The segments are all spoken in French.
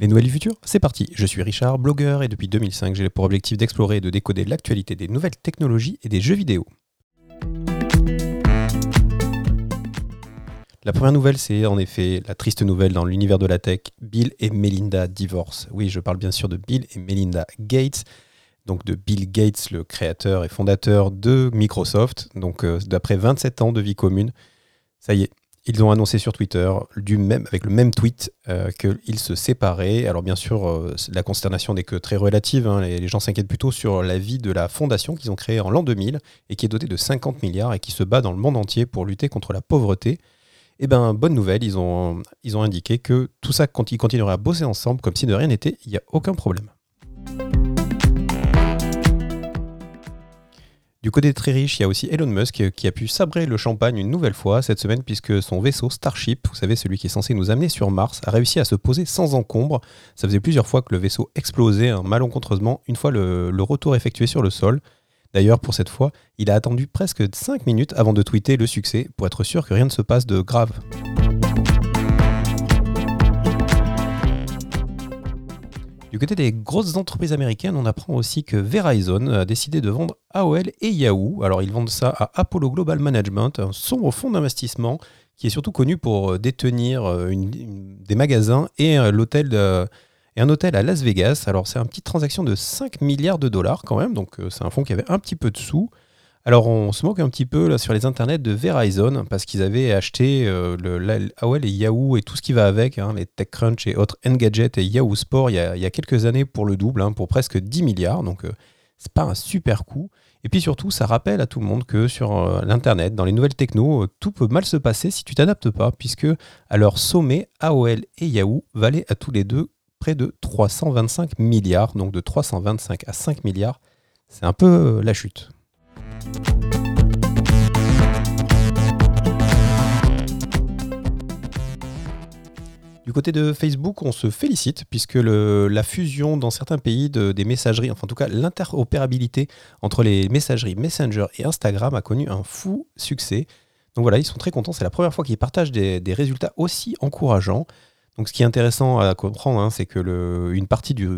Les nouvelles du futur, c'est parti. Je suis Richard, blogueur, et depuis 2005, j'ai pour objectif d'explorer et de décoder l'actualité des nouvelles technologies et des jeux vidéo. La première nouvelle, c'est en effet la triste nouvelle dans l'univers de la tech. Bill et Melinda divorcent. Oui, je parle bien sûr de Bill et Melinda Gates. Donc de Bill Gates, le créateur et fondateur de Microsoft. Donc euh, d'après 27 ans de vie commune, ça y est, ils ont annoncé sur Twitter, du même, avec le même tweet, euh, qu'ils se séparaient. Alors bien sûr, euh, la consternation n'est que très relative. Hein. Les, gens s'inquiètent plutôt sur la vie de la fondation qu'ils ont créée en l'an 2000 et qui est dotée de 50 milliards et qui se bat dans le monde entier pour lutter contre la pauvreté. Eh bien, bonne nouvelle, ils ont, ils ont indiqué que tout ça, quand ils continueraient à bosser ensemble comme si de rien n'était, il n'y a aucun problème. Du côté très riche, il y a aussi Elon Musk qui a pu sabrer le champagne une nouvelle fois cette semaine puisque son vaisseau Starship, vous savez celui qui est censé nous amener sur Mars, a réussi à se poser sans encombre. Ça faisait plusieurs fois que le vaisseau explosait un malencontreusement une fois le, le retour effectué sur le sol. D'ailleurs, pour cette fois, il a attendu presque 5 minutes avant de tweeter le succès pour être sûr que rien ne se passe de grave. Du côté des grosses entreprises américaines, on apprend aussi que Verizon a décidé de vendre AOL et Yahoo. Alors ils vendent ça à Apollo Global Management, un sombre fonds d'investissement qui est surtout connu pour euh, détenir euh, des magasins et euh, et un hôtel à Las Vegas. Alors c'est une petite transaction de 5 milliards de dollars quand même, donc c'est un fonds qui avait un petit peu de sous. Alors on se moque un petit peu sur les internets de Verizon parce qu'ils avaient acheté euh, le, AOL et Yahoo et tout ce qui va avec, hein, les TechCrunch et autres Engadget et Yahoo Sport il y, a, quelques années pour le double, hein, pour presque 10 milliards. Donc euh, c'est pas un super coup. Et puis surtout, ça rappelle à tout le monde que sur euh, l'Internet, dans les nouvelles techno, tout peut mal se passer si tu t'adaptes pas, puisque à leur sommet, AOL et Yahoo valaient à tous les deux près de 325 milliards. Donc de 325 à 5 milliards, c'est un peu la chute. Du côté de Facebook, on se félicite puisque la fusion dans certains pays des messageries, enfin en tout cas l'interopérabilité entre les messageries Messenger et Instagram a connu un fou succès. Donc voilà, ils sont très contents. C'est la première fois qu'ils partagent des résultats aussi encourageants. Donc, ce qui est intéressant à comprendre, hein, c'est que une partie du,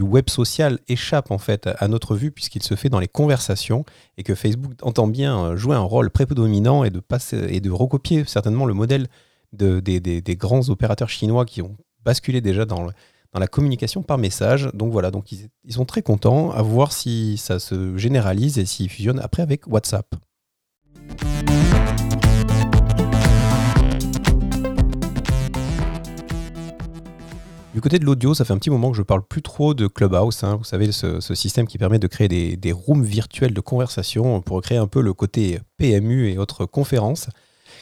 web social échappe en fait à notre vue puisqu'il se fait dans les conversations et que Facebook entend bien jouer un rôle prédominant et de passer et de recopier certainement le modèle de, des, grands opérateurs chinois qui ont basculé déjà dans, la communication par message. Donc voilà, donc ils, sont très contents à voir si ça se généralise et s'il fusionne après avec WhatsApp. Du côté de l'audio, ça fait un petit moment que je parle plus trop de Clubhouse. Hein. Vous savez, ce, système qui permet de créer des, rooms virtuels de conversation pour créer un peu le côté PMU et autres conférences,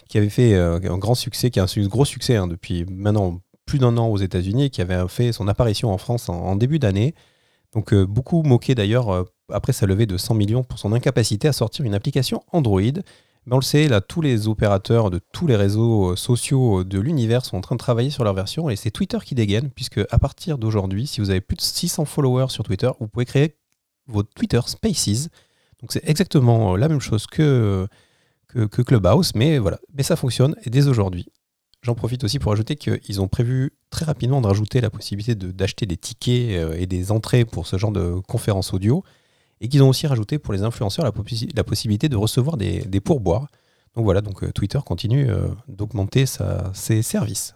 qui avait fait euh, un grand succès, qui a un gros succès hein, depuis maintenant plus d'un an aux États-Unis qui avait fait son apparition en France en, début d'année. Donc euh, beaucoup moqué d'ailleurs euh, après sa levée de 100 millions pour son incapacité à sortir une application Android on le sait, là, tous les opérateurs de tous les réseaux sociaux de l'univers sont en train de travailler sur leur version et c'est Twitter qui dégaine, puisque à partir d'aujourd'hui, si vous avez plus de 600 followers sur Twitter, vous pouvez créer vos Twitter Spaces. Donc c'est exactement la même chose que, que, Clubhouse, mais voilà, mais ça fonctionne et dès aujourd'hui. J'en profite aussi pour ajouter qu'ils ont prévu très rapidement de rajouter la possibilité d'acheter des tickets euh, et des entrées pour ce genre de conférences audio et qu'ils ont aussi rajouté pour les influenceurs la, possibilité de recevoir des, pourboires. Donc voilà, donc euh, Twitter continue euh, d'augmenter ses services.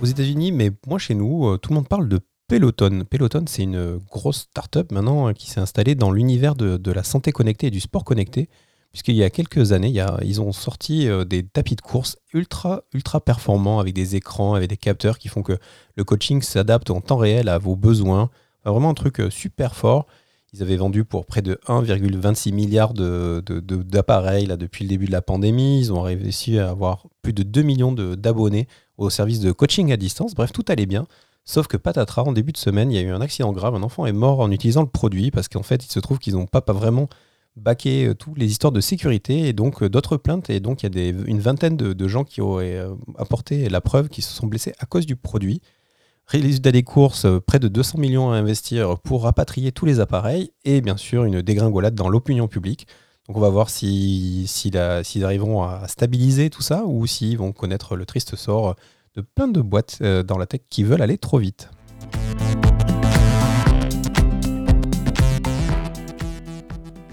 Aux États-Unis, mais moi chez nous, tout le monde parle de Peloton. Peloton, c'est une grosse start-up maintenant qui s'est installée dans l'univers de, la santé connectée et du sport connecté puisqu'il y a quelques années, ils ont sorti euh, des tapis de course ultra, ultra performants avec des écrans, avec des capteurs qui font que le coaching s'adapte en temps réel à vos besoins. vraiment un truc euh, super fort. Ils avaient vendu pour près de 1,26 milliard d'appareils de, depuis le début de la pandémie. Ils ont réussi à avoir plus de 2 millions d'abonnés au service de coaching à distance. Bref, tout allait bien. Sauf que patatras, en début de semaine, il y a eu un accident grave. Un enfant est mort en utilisant le produit parce qu'en fait, il se trouve qu'ils n'ont pas, pas vraiment baquer euh, toutes les histoires de sécurité et donc euh, d'autres plaintes. Et donc il y a une vingtaine de, gens qui auraient euh, apporté la preuve qu'ils se sont blessés à cause du produit. Résultat des courses, près de 200 millions à investir pour rapatrier tous les appareils et bien sûr une dégringolade dans l'opinion publique. Donc on va voir s'ils si, si arriveront à stabiliser tout ça ou s'ils vont connaître le triste sort de plein de boîtes euh, dans la tech qui veulent aller trop vite.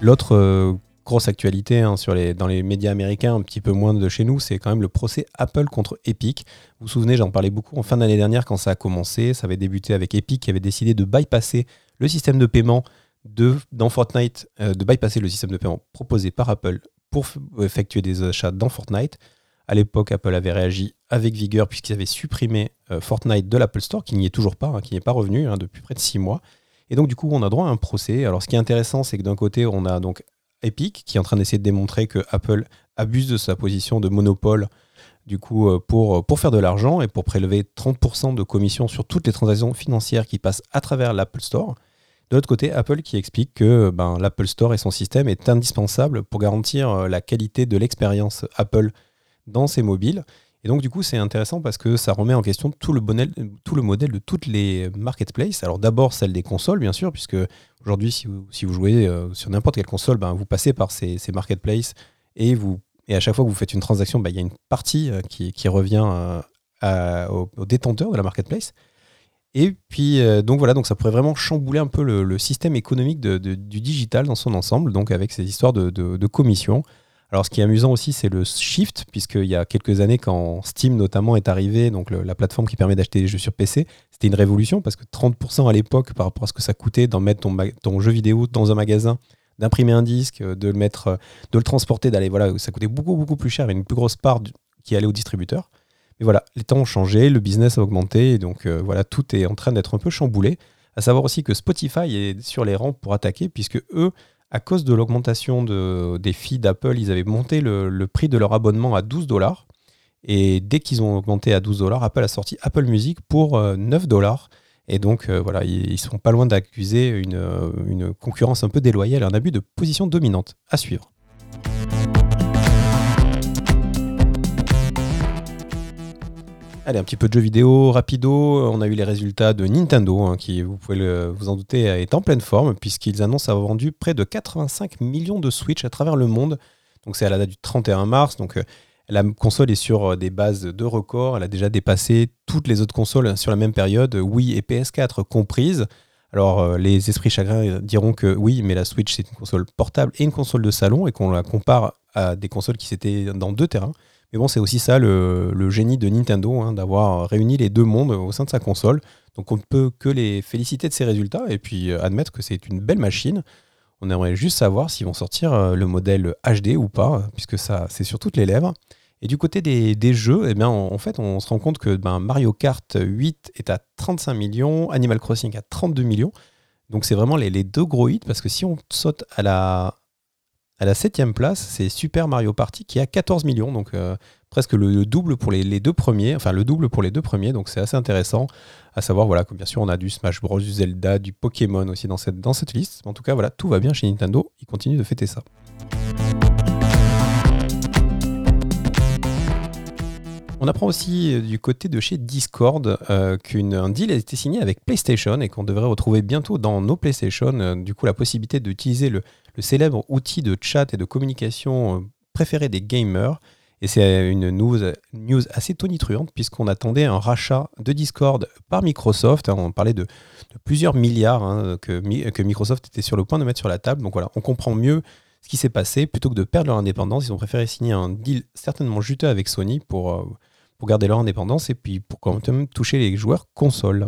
L'autre euh, grosse actualité hein, dans les médias américains, un petit peu moins de chez nous, c'est quand même le procès Apple contre Epic. Vous vous souvenez, j'en parlais beaucoup en fin d'année dernière quand ça a commencé. Ça avait débuté avec Epic qui avait décidé de bypasser le système de paiement de, dans Fortnite, euh, de bypasser le système de paiement proposé par Apple pour effectuer des achats dans Fortnite. À l'époque, Apple avait réagi avec vigueur puisqu'ils avaient supprimé euh, Fortnite de l'Apple Store, qui n'y est toujours pas, hein, qui n'est pas revenu hein, depuis près de six mois. Et donc, du coup, on a droit à un procès. Alors, ce qui est intéressant, c'est que d'un côté, on a donc Epic qui est en train d'essayer de démontrer que Apple abuse de sa position de monopole du coup, euh, pour, pour faire de l'argent et pour prélever 30% de commission sur toutes les transactions financières qui passent à travers l'Apple Store. De l'autre côté, Apple qui explique que ben, l'Apple Store et son système est indispensable pour garantir euh, la qualité de l'expérience Apple dans ses mobiles. Et donc, du coup, c'est intéressant parce que ça remet en question tout le, modèle de toutes les marketplaces. Alors, d'abord, celle des consoles, bien sûr, puisque aujourd'hui, si vous, jouez euh, sur n'importe quelle console, ben, vous passez par ces, ces, marketplaces et, vous, et à chaque fois que vous faites une transaction, ben, il y a une partie euh, qui, revient euh, au, détenteur de la marketplace. Et puis, donc voilà, donc ça pourrait vraiment chambouler un peu le, système économique du digital dans son ensemble, donc avec ces histoires de commissions. Alors, ce qui est amusant aussi, c'est le shift, puisqu'il y a quelques années, quand Steam notamment est arrivé, donc la plateforme qui permet d'acheter des jeux sur PC, c'était une révolution parce que 30% à l'époque par rapport à ce que ça coûtait d'en mettre ton, jeu vidéo dans un magasin, d'imprimer un disque, de le mettre, de le transporter, d'aller, voilà, ça coûtait beaucoup plus cher, et une plus grosse part qui allait au distributeur. Mais voilà, les temps ont changé, le business a augmenté, et donc euh, voilà, tout est en train d'être un peu chamboulé. À savoir aussi que Spotify est sur les rangs pour attaquer, puisque eux à cause de l'augmentation de, des filles d'Apple, ils avaient monté le, prix de leur abonnement à 12 dollars. Et dès qu'ils ont augmenté à 12 dollars, Apple a sorti Apple Music pour 9 euh, dollars. Et donc, euh, voilà, ils, sont pas loin d'accuser une, concurrence un peu déloyale, un abus de position dominante. À suivre. Allez, un petit peu de jeux vidéo rapido. On a eu les résultats de Nintendo, hein, qui, vous pouvez vous en douter, est en pleine forme, puisqu'ils annoncent avoir vendu près de 85 millions de Switch à travers le monde. Donc c'est à la date du 31 mars. Donc euh, la console est sur euh, des bases de records. Elle a déjà dépassé toutes les autres consoles sur la même période, Wii et PS4 comprises. Alors euh, les esprits chagrins diront que oui, mais la Switch c'est une console portable et une console de salon et qu'on la compare à des consoles qui s'étaient dans deux terrains. Mais bon, c'est aussi ça le, génie de Nintendo, hein, d'avoir réuni les deux mondes au sein de sa console. Donc on ne peut que les féliciter de ces résultats et puis euh, admettre que c'est une belle machine. On aimerait juste savoir s'ils vont sortir euh, le modèle HD ou pas, puisque ça c'est sur toutes les lèvres. Et du côté des, jeux, eh bien, en, fait, on se rend compte que ben, Mario Kart 8 est à 35 millions, Animal Crossing à 32 millions. Donc c'est vraiment les, deux gros hits, parce que si on saute à la, à la septième place, c'est Super Mario Party qui a 14 millions, donc euh, presque le, double pour les, deux premiers, enfin le double pour les deux premiers, donc c'est assez intéressant à savoir voilà que bien sûr on a du Smash Bros, du Zelda, du Pokémon aussi dans cette, dans cette liste. En tout cas voilà, tout va bien chez Nintendo, ils continuent de fêter ça. On apprend aussi euh, du côté de chez Discord euh, qu'un deal a été signé avec PlayStation et qu'on devrait retrouver bientôt dans nos PlayStation du coup la possibilité d'utiliser le, célèbre outil de chat et de communication euh, préféré des gamers. Et c'est une news, assez tonitruante puisqu'on attendait un rachat de Discord par Microsoft. Hein. On parlait de, plusieurs milliards hein, que, Microsoft était sur le point de mettre sur la table. Donc voilà, on comprend mieux ce qui s'est passé. Plutôt que de perdre leur indépendance, ils ont préféré signer un deal certainement juteux avec Sony pour, euh, pour garder leur indépendance et puis pour quand même toucher les joueurs consoles.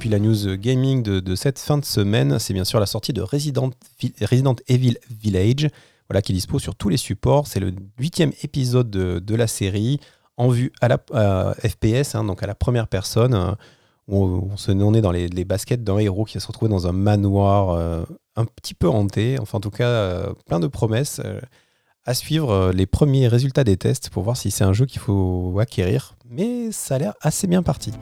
puis la news gaming de, cette fin de semaine, c'est bien sûr la sortie de Resident, Evil Village, voilà, qui dispose sur tous les supports. C'est le huitième épisode de, la série, en vue à la FPS, hein, donc à la première personne. Euh, on, est dans les, baskets d'un héros qui va se retrouver dans un manoir euh, un petit peu hanté. Enfin, en tout cas, euh, plein de promesses. à suivre les premiers résultats des tests pour voir si c'est un jeu qu'il faut acquérir. Mais ça a l'air assez bien parti.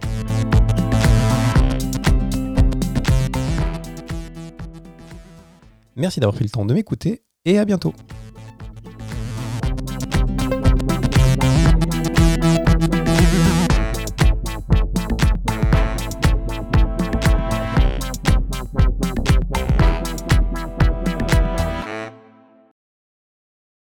Merci d'avoir pris le temps de m'écouter et à bientôt.